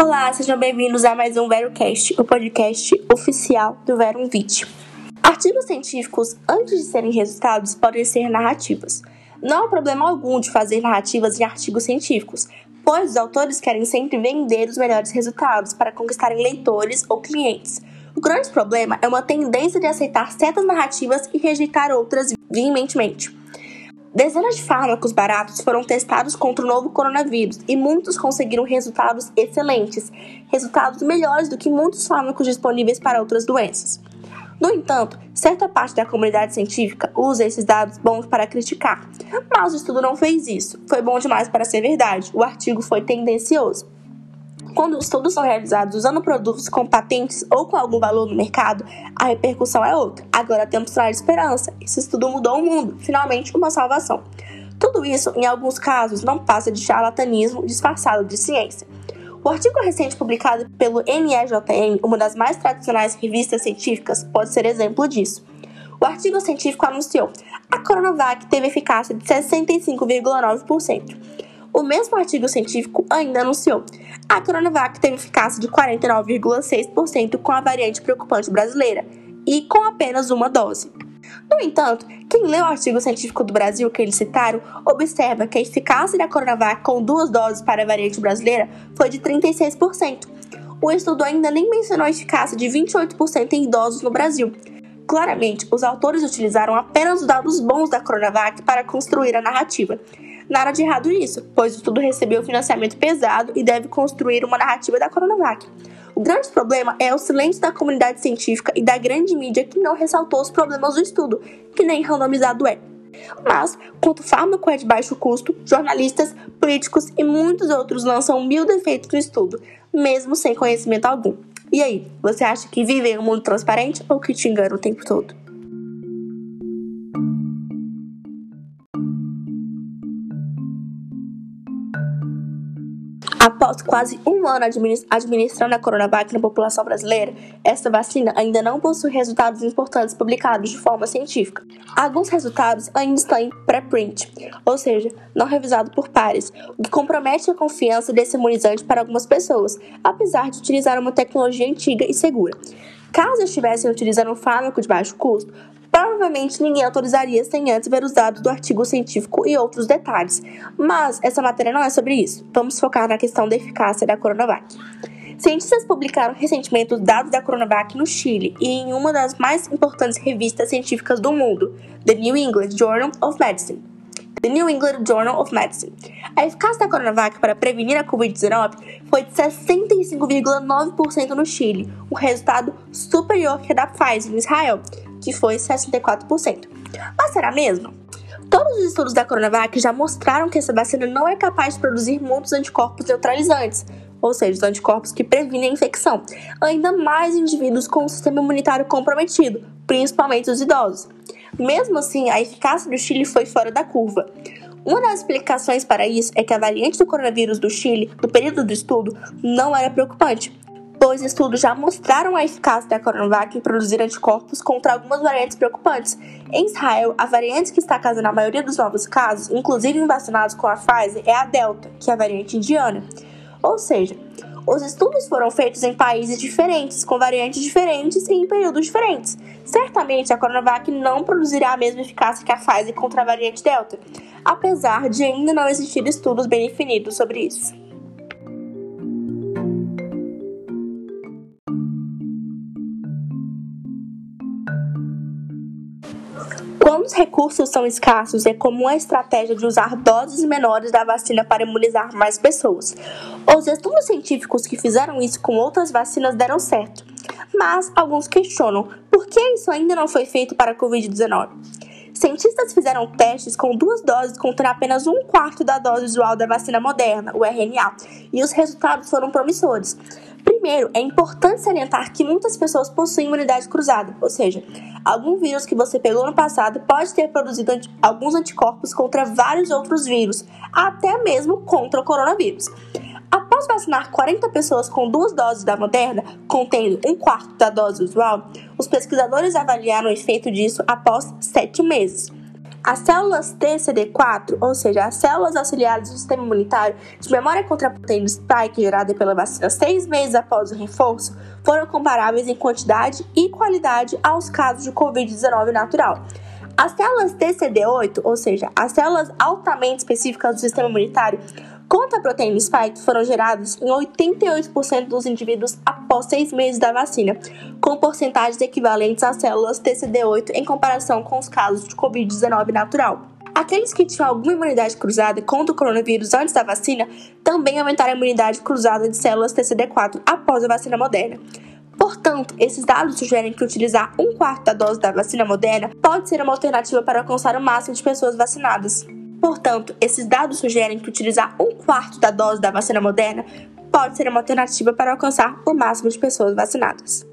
Olá, sejam bem-vindos a mais um VeroCast, o podcast oficial do Verum Vit. Artigos científicos, antes de serem resultados, podem ser narrativas. Não há problema algum de fazer narrativas em artigos científicos, pois os autores querem sempre vender os melhores resultados para conquistarem leitores ou clientes. O grande problema é uma tendência de aceitar certas narrativas e rejeitar outras veementemente. Dezenas de fármacos baratos foram testados contra o novo coronavírus e muitos conseguiram resultados excelentes, resultados melhores do que muitos fármacos disponíveis para outras doenças. No entanto, certa parte da comunidade científica usa esses dados bons para criticar, mas o estudo não fez isso. Foi bom demais para ser verdade. O artigo foi tendencioso. Quando estudos são realizados usando produtos com patentes ou com algum valor no mercado, a repercussão é outra. Agora temos de esperança. Esse estudo mudou o mundo. Finalmente, uma salvação. Tudo isso, em alguns casos, não passa de charlatanismo disfarçado de ciência. O artigo recente publicado pelo NEJM, uma das mais tradicionais revistas científicas, pode ser exemplo disso. O artigo científico anunciou: a Coronavac teve eficácia de 65,9%. O mesmo artigo científico ainda anunciou: a Coronavac teve eficácia de 49,6% com a variante preocupante brasileira e com apenas uma dose. No entanto, quem lê o artigo científico do Brasil que eles citaram observa que a eficácia da Coronavac com duas doses para a variante brasileira foi de 36%. O estudo ainda nem mencionou a eficácia de 28% em idosos no Brasil. Claramente, os autores utilizaram apenas os dados bons da Coronavac para construir a narrativa. Nada de errado nisso, pois o estudo recebeu financiamento pesado e deve construir uma narrativa da Coronavac. O grande problema é o silêncio da comunidade científica e da grande mídia que não ressaltou os problemas do estudo, que nem randomizado é. Mas, quanto o fármaco é de baixo custo, jornalistas, políticos e muitos outros lançam mil defeitos no estudo, mesmo sem conhecimento algum. E aí, você acha que vive em um mundo transparente ou que te engana o tempo todo? Após quase um ano administrando a Coronavac na população brasileira, essa vacina ainda não possui resultados importantes publicados de forma científica. Alguns resultados ainda estão em preprint, ou seja, não revisado por pares, o que compromete a confiança desse imunizante para algumas pessoas, apesar de utilizar uma tecnologia antiga e segura. Caso estivessem utilizando um fármaco de baixo custo, Provavelmente ninguém autorizaria sem antes ver os dados do artigo científico e outros detalhes, mas essa matéria não é sobre isso. Vamos focar na questão da eficácia da Coronavac. Cientistas publicaram recentemente os dados da Coronavac no Chile e em uma das mais importantes revistas científicas do mundo, The New England Journal of Medicine. The New England Journal of Medicine. A eficácia da Coronavac para prevenir a Covid-19 foi de 65,9% no Chile, um resultado superior que a da Pfizer em Israel, que foi 64%. Mas será mesmo? Todos os estudos da Coronavac já mostraram que essa vacina não é capaz de produzir muitos anticorpos neutralizantes, ou seja, os anticorpos que previnem a infecção, ainda mais indivíduos com um sistema imunitário comprometido, principalmente os idosos. Mesmo assim, a eficácia do Chile foi fora da curva. Uma das explicações para isso é que a variante do coronavírus do Chile, no período do estudo, não era preocupante, pois estudos já mostraram a eficácia da Coronavac em produzir anticorpos contra algumas variantes preocupantes. Em Israel, a variante que está causando a maioria dos novos casos, inclusive em vacinados com a Pfizer, é a Delta, que é a variante indiana. Ou seja, os estudos foram feitos em países diferentes, com variantes diferentes e em períodos diferentes. Certamente, a Coronavac não produzirá a mesma eficácia que a Pfizer contra a variante Delta, apesar de ainda não existir estudos bem definidos sobre isso. Os recursos são escassos, é comum a estratégia de usar doses menores da vacina para imunizar mais pessoas. Os estudos científicos que fizeram isso com outras vacinas deram certo, mas alguns questionam por que isso ainda não foi feito para a Covid-19. Cientistas fizeram testes com duas doses contra apenas um quarto da dose usual da vacina moderna, o RNA, e os resultados foram promissores. Primeiro, é importante salientar que muitas pessoas possuem imunidade cruzada, ou seja, algum vírus que você pegou no passado pode ter produzido alguns anticorpos contra vários outros vírus, até mesmo contra o coronavírus. Após vacinar 40 pessoas com duas doses da Moderna, contendo um quarto da dose usual, os pesquisadores avaliaram o efeito disso após sete meses. As células TCD4, ou seja, as células auxiliares do sistema imunitário de memória contra a proteína spike gerada pela vacina seis meses após o reforço, foram comparáveis em quantidade e qualidade aos casos de Covid-19 natural. As células TCD8, ou seja, as células altamente específicas do sistema imunitário contra a proteína spike, foram geradas em 88% dos indivíduos após seis meses da vacina, com porcentagens equivalentes às células TCD8 em comparação com os casos de Covid-19 natural. Aqueles que tinham alguma imunidade cruzada contra o coronavírus antes da vacina também aumentaram a imunidade cruzada de células TCD4 após a vacina moderna. Portanto, esses dados sugerem que utilizar um quarto da dose da vacina moderna pode ser uma alternativa para alcançar o máximo de pessoas vacinadas. Portanto, esses dados sugerem que utilizar um quarto da dose da vacina moderna pode ser uma alternativa para alcançar o máximo de pessoas vacinadas.